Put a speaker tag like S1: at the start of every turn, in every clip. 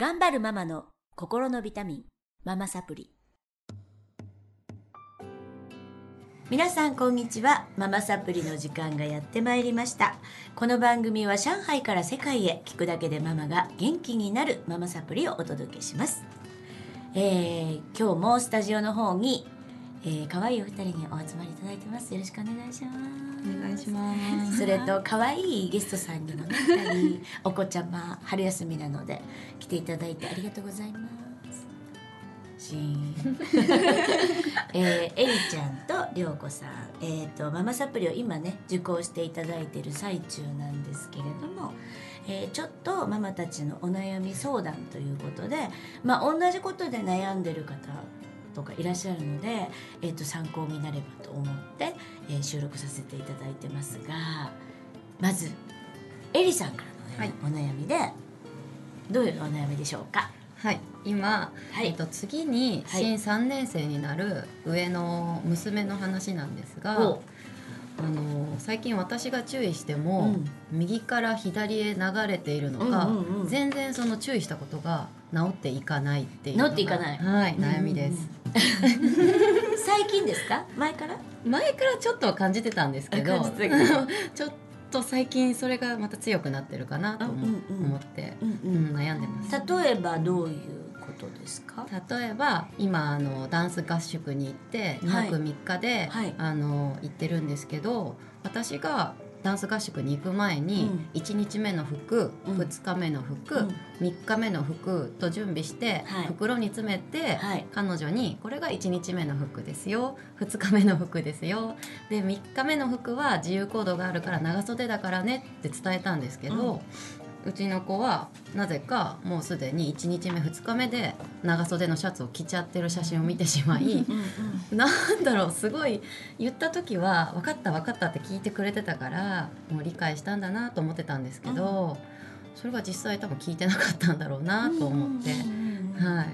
S1: 頑張るママの心のビタミンママサプリ。皆さんこんにちは。ママサプリの時間がやってまいりました。この番組は上海から世界へ聞くだけでママが元気になるママサプリをお届けします、えー、今日もスタジオの方に、えー、可愛いお二人にお集まりいただいてます。よろしくお願いします。
S2: お願いします。
S1: それと可愛いゲストさんにもねお子ちゃま春休みなので来ていただいてありがとうございます。シーン。えー、エリちゃんとりょうこさん、えー、とママサプリを今ね受講していただいている最中なんですけれども、えーちょっとママたちのお悩み相談ということで、まあ、同じことで悩んでる方とかいらっしゃるので、えー、と参考になればと思って、えー収録させていただいてますがまずエリさんからの、ねお悩みでどういうお悩みでしょうか？
S2: はい。今、
S1: はい。
S2: えっと、次に
S1: はい。
S2: 新3年生になる上の娘の話なんですが、
S1: お。
S2: あの最近私が注意しても、右から左へ流れているのか、
S1: うんうんうん
S2: 全然その注意したことが治っていかないっていう
S1: 治っていかない。
S2: はい悩みです、
S1: 最近ですか？前から？
S2: 前からちょっとは感じてたんですけど ちょっと最近それがまた強くなってるかなと思って、
S1: うん
S2: うん。悩んでます。
S1: 例えばどういうことですか？
S2: 例えば今あのダンス合宿に行って2泊3日で、
S1: はい。
S2: あの行ってるんですけど私がダンス合宿に行く前に、
S1: うん。
S2: 1日目の服、
S1: うん。
S2: 2日目の服、
S1: うん。
S2: 3日目の服と準備して、
S1: はい。
S2: 袋に詰めて、
S1: はい。
S2: 彼女に「これが1日目の服ですよ。2日目の服ですよ。で3日目の服は自由行動があるから長袖だからね」って伝えたんですけど、うちの子はなぜかもうすでに1日目2日目で長袖のシャツを着ちゃってる写真を見てしまい
S1: うん
S2: なんだろうすごい言った時は「分かった分かった」って聞いてくれてたからもう理解したんだなと思ってたんですけど、それが実際多分聞いてなかったんだろうなと思って、はい。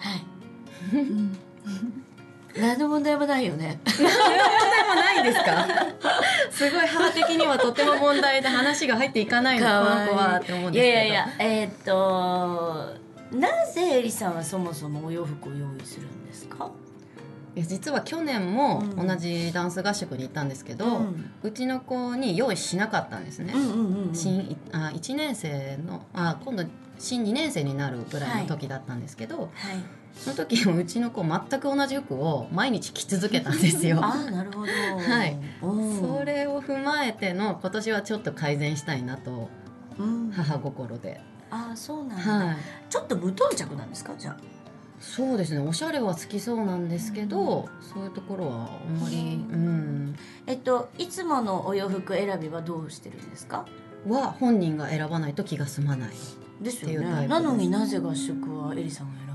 S1: はい何の問題もないよね。
S2: でもないですか？すごい母的にはとても問題で話が入っていかないのこの子は。って思うん
S1: い
S2: ですけど。
S1: やいやいやえーっとなぜエリさんはそもそもお洋服を用意するんですか？
S2: いや実は去年も
S1: うん。
S2: 同じダンス合宿に行ったんですけど、
S1: う
S2: うんちの子に用意しなかったんですね、
S1: うんうんうん
S2: 新あ1年生のあ今度新2年生になるぐらいの時だったんですけど、
S1: はい
S2: その時もうちの子全く同じ服を毎日着続けたんですよ。
S1: ああなるほど。
S2: はい。
S1: うん。
S2: それを踏まえての今年はちょっと改善したいなと
S1: うん。
S2: 母心で、
S1: ああそうなんだ、
S2: はい、
S1: ちょっと無頓着なんですか？じゃあ。
S2: そうですね。おしゃれは好きそうなんですけど、そういうところはあんまり、うん、
S1: えっといつものお洋服選びはどうしてるんですか？
S2: は本人が選ばないと気が済まない
S1: です
S2: っていうタイプです。
S1: よね。なのになぜ合宿はエリさんが選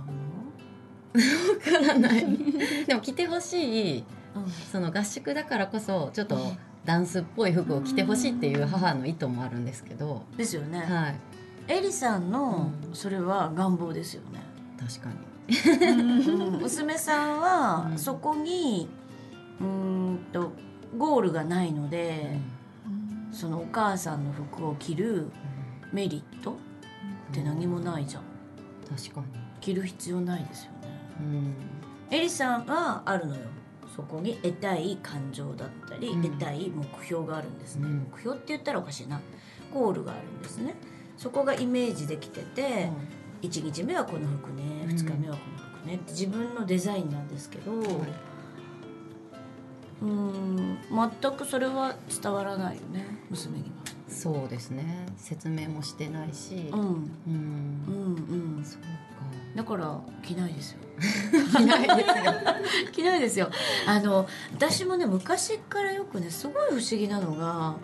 S2: わからない。でも着てほしいその合宿だからこそちょっとダンスっぽい服を着てほしいっていう母の意図もあるんですけど、
S1: ですよね、
S2: はい。
S1: エリさんの
S2: う
S1: それは願望ですよね、
S2: 確かに。
S1: うん。娘さんは
S2: うん。
S1: そこにうーんとゴールがないので、そのお母さんの服を着るメリットって何もないじゃん。
S2: 確かに、
S1: 着る必要ないですよね
S2: うん、
S1: エリさんはあるのよ。そこに得たい感情だったり、
S2: うん。
S1: 得たい目標があるんですね、
S2: うん。
S1: 目標って言ったらおかしいな。ゴールがあるんですね。そこがイメージできてて、1日目はこの服ね
S2: うん。
S1: 2日目はこの服ねって自分のデザインなんですけど、うーん全くそれは伝わらないよね娘に
S2: そうですね。説明もしてないし、
S1: は、うん、
S2: うん。
S1: うんうん。
S2: そうか。
S1: だから着ないですよ。
S2: 着ないですよ。
S1: 着ないですよ。あの私もね昔からよくねすごい不思議なのが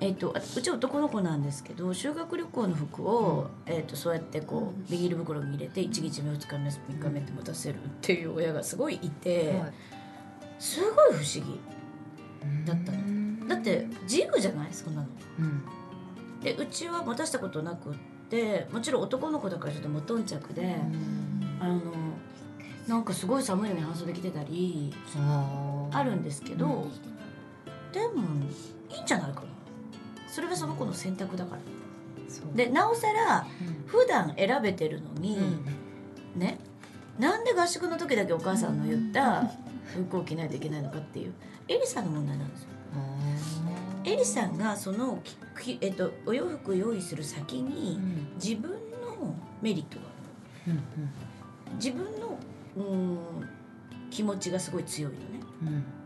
S1: えっと、うち男の子なんですけど修学旅行の服を、えっと、そうやってこうビニール袋に入れて1日目2日目3日目って持たせるっていう親がすごいいて、
S2: はい。
S1: すごい不思議だったの。
S2: うん
S1: だって自由じゃない？そんなの。
S2: うん。
S1: でうちは持たしたことなくってもちろん男の子だからちょっと無頓着で、あのなんかすごい寒いのに半袖着てたり
S2: あ
S1: るんですけど、
S2: うん。
S1: でもいいんじゃないかな。それがその子の選択だから。でなおさら
S2: うん。
S1: 普段選べてるのに、
S2: うん。
S1: ねなんで合宿の時だけお母さんの言った 服を着ないといけないのかっていうエリさんの問題なんですよエリさんがそのきき、えっと、お洋服を用意する先
S2: う
S1: に
S2: ん。
S1: 自分のメリットがある。
S2: うん
S1: 自分のうーん気持ちがすごい強いのね。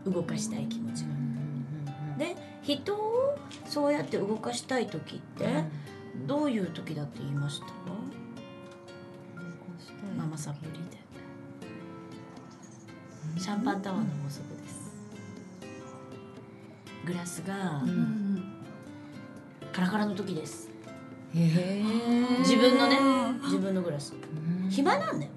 S2: うん。
S1: 動かしたい気持ちが。
S2: うん
S1: で人をそうやって動かしたい時ってどういう時だって言いました？ママサプリで。シャンパンタワーの法則ですグラスが
S2: うん
S1: カラカラの時です。自分のね自分のグラス。
S2: うん。
S1: 暇なんだよ。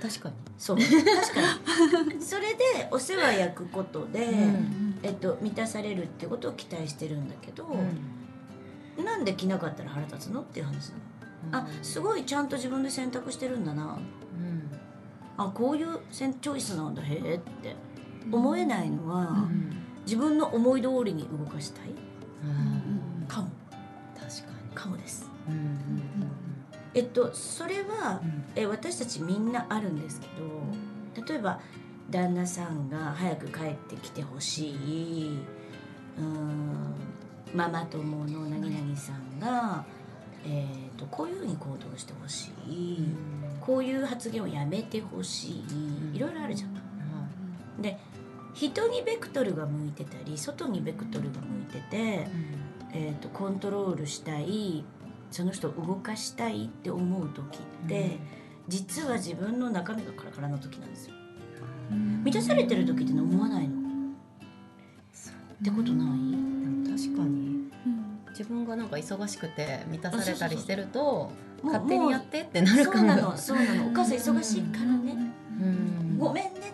S2: 確かに。
S1: そう。確かに。それでお世話焼くことで、
S2: うん
S1: えっと、満たされるってことを期待してるんだけど、なんで着なかったら腹立つのっていう話なの、あすごいちゃんと自分で選択してるんだな。
S2: うん。
S1: あこういうチョイスなんだ。へえって。思えないのは、
S2: うん
S1: 自分の思い通りに動かしたい
S2: うん
S1: かも。
S2: 確かに。
S1: かもです。
S2: うんうん
S1: えっとそれは
S2: うん。
S1: え私たちみんなあるんですけど例えば旦那さんが早く帰ってきてほしい。うーん。ママ友の何々さんが、えー、とこういうふうに行動してほしい、こういう発言をやめてほしい。いろいろあるじゃん。で人にベクトルが向いてたり外にベクトルが向いてて、えー、とコントロールしたいその人を動かしたいって思う時って、実は自分の中身がカラカラの時なんですよ。満たされてる時っての思わないの。ってことない？
S2: 確かに。自分がなんか忙しくて満たされたりしてると勝手にやってってなる
S1: そう
S2: かも
S1: なのそうなの。お母さん忙しいからね。
S2: うん。
S1: ごめんね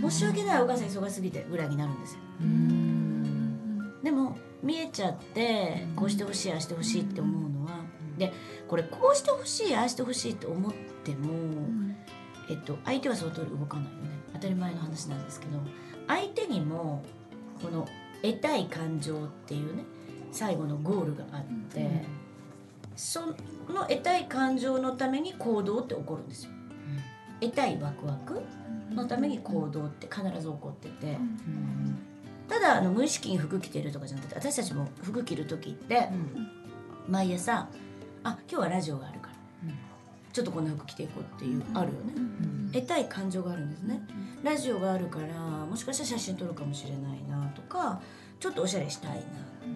S1: 申し訳ない。お母さん忙しすぎてぐらいになるんですよ。
S2: うん。
S1: でも見えちゃってこうしてほしいああしてほしいって思うのはでこれこうしてほしいああしてほしいって思っても、えっと、相手はその通り動かないよね。当たり前の話なんですけど相手にもこの得たい感情っていうね最後のゴールがあって、その得たい感情のために行動って起こるんですよ得たいワクワクのために行動って必ず起こってて。ただあの無意識に服着てるとかじゃなくて私たちも服着る時って毎朝あ今日はラジオがあるからちょっとこんな服着ていこうっていうあるよね。得たい感情があるんですね。ラジオがあるからもしかしたら写真撮るかもしれないなとかちょっとおしゃれしたい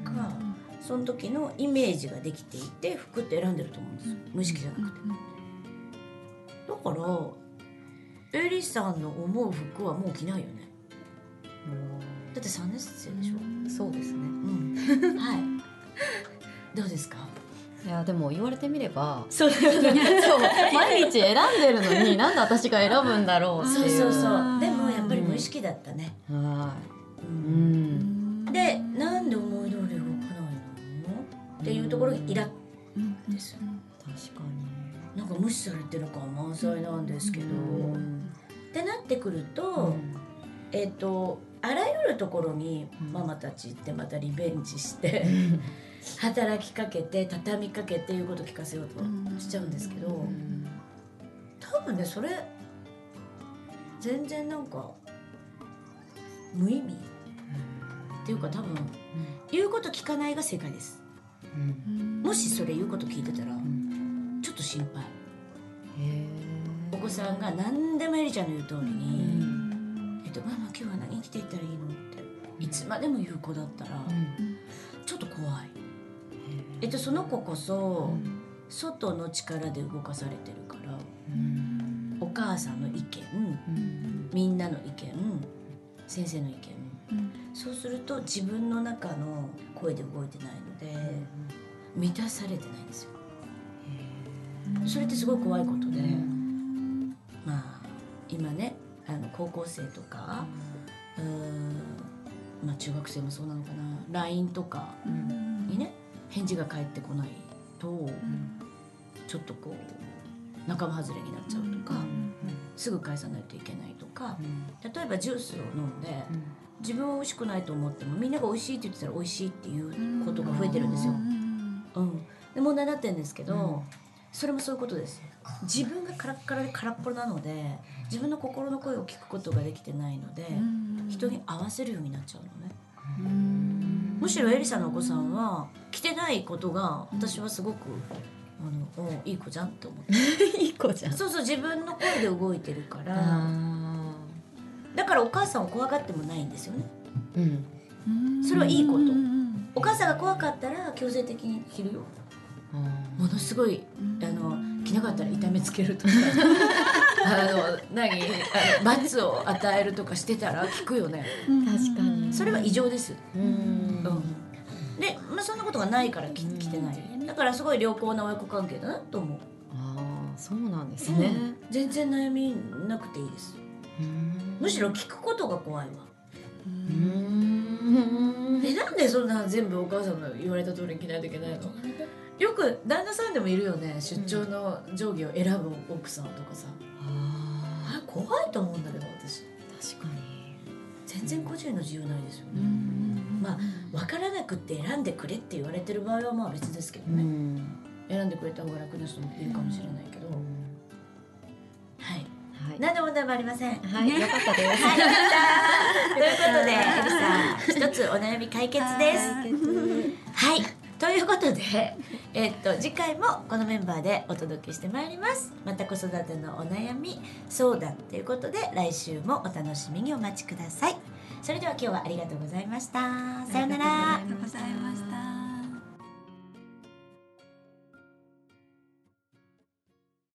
S1: なとか、その時のイメージができていて服って選んでると思うん。ですよ無意識じゃなくてだからエリさんの思う服はもう着ないよね。だって3年生でしょ。
S2: そうですね。
S1: うん。はい。どうですか？
S2: いやでも言われてみれば
S1: そう。だよね
S2: そう毎日選んでるのになんで私が選ぶんだろうっていう。
S1: そうそうそう。でもやっぱり無意識だったね、
S2: はい。
S1: うん。
S2: うん。
S1: でなんで思い通り動かないの？っていうところにイラッですよ。
S2: 確か
S1: なんか無視されてる感満載なんですけど、
S2: に
S1: ってなってくると、えっ、とあらゆるところに
S2: うん。
S1: ママたちってまたリベンジして、働きかけて畳みかけていうことを聞かせようとしちゃうんですけど、
S2: うん。
S1: 多分ねそれ全然なんか無意味。っていうか多分言うこと聞かないが正解です。
S2: うん
S1: もしそれ言うこと聞いてたら
S2: うん。
S1: ちょっと心配。
S2: へ
S1: お子さんが何でもエリちゃんの言う通り
S2: ー
S1: に「えっと、ママ今日は何着ていったらいいの?」っていつまでも言う子だったら
S2: うん。
S1: ちょっと怖い。えっとその子こそ外の力で動かされてるから
S2: うん。
S1: お母さんの意見
S2: うん。
S1: みんなの意見先生の意見。そうすると自分の中の声で動いてないので満たされてないんですよ。それってすごい怖いことでまあ今ねあの高校生とかうーんまあ中学生もそうなのかな LINE とかにね返事が返ってこないとちょっとこう仲間外れになっちゃうとかすぐ返さないといけないとか例えばジュースを飲んで自分は美味しくないと思ってもみんなが美味しいって言ってたら美味しいっていうことが増えてるんですよ。うん、でもう習ってるんですけど、
S2: うん。
S1: それもそういうことです。自分がカラッカラで空っぽなので自分の心の声を聞くことができてないので、人に合わせるようになっちゃうのね。むしろエリさんのお子さんは着てないことが私はすごくあのおいい子じゃんって思って
S2: いい子じゃん。
S1: そうそう自分の声で動いてるから。
S2: あ
S1: だからお母さんを怖がってもないんですよね。
S2: ーうん。
S1: それはいいことお母さんが怖かったら強制的に着るよ。
S2: あ
S1: ものすごいあの着なかったら痛めつけるとか。あの何？あの罰を与えるとかしてたら聞くよね。
S2: ー確かに。
S1: それは異常です。
S2: うん。
S1: うん。で、まあ、そんなことがないから着着てない。だからすごい良好な親子関係だなと思う、
S2: ああそうなんですね。
S1: うん。全然悩みなくていいです。
S2: うん。
S1: むしろ聞くことが怖いわ。
S2: うん
S1: えなんでそんな全部お母さんの言われた通りに着ないといけないの？よく旦那さんでもいるよね。出張の定規を選ぶ奥さんとかさ、
S2: あ
S1: あ怖いと思うんだけど私。
S2: ー確かに。
S1: 全然個人の自由ないですよね、
S2: ん。
S1: まあ分からなくって選んでくれって言われてる場合はまあ別ですけど
S2: う
S1: ね、
S2: ん。
S1: 選んでくれた方が楽な人もいるかもしれないけど、はい
S2: はい
S1: 何でも問題もありません
S2: はいよかったです
S1: はい。ということで、エリさん、一つお悩み解決です。はい、ということで、えっと次回もこのメンバーでお届けしてまいります。また子育てのお悩み相談ということで、来週もお楽しみにお待ちください。それでは今日はありがとうございました。さようなら
S3: ありがとうございました。